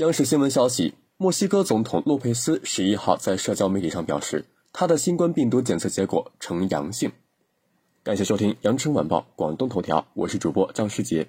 央视新闻消息墨西哥总统洛佩斯十一号在社交媒体上表示他的新冠病毒检测结果呈阳性。感谢收听羊城晚报广东头条我是主播张世杰。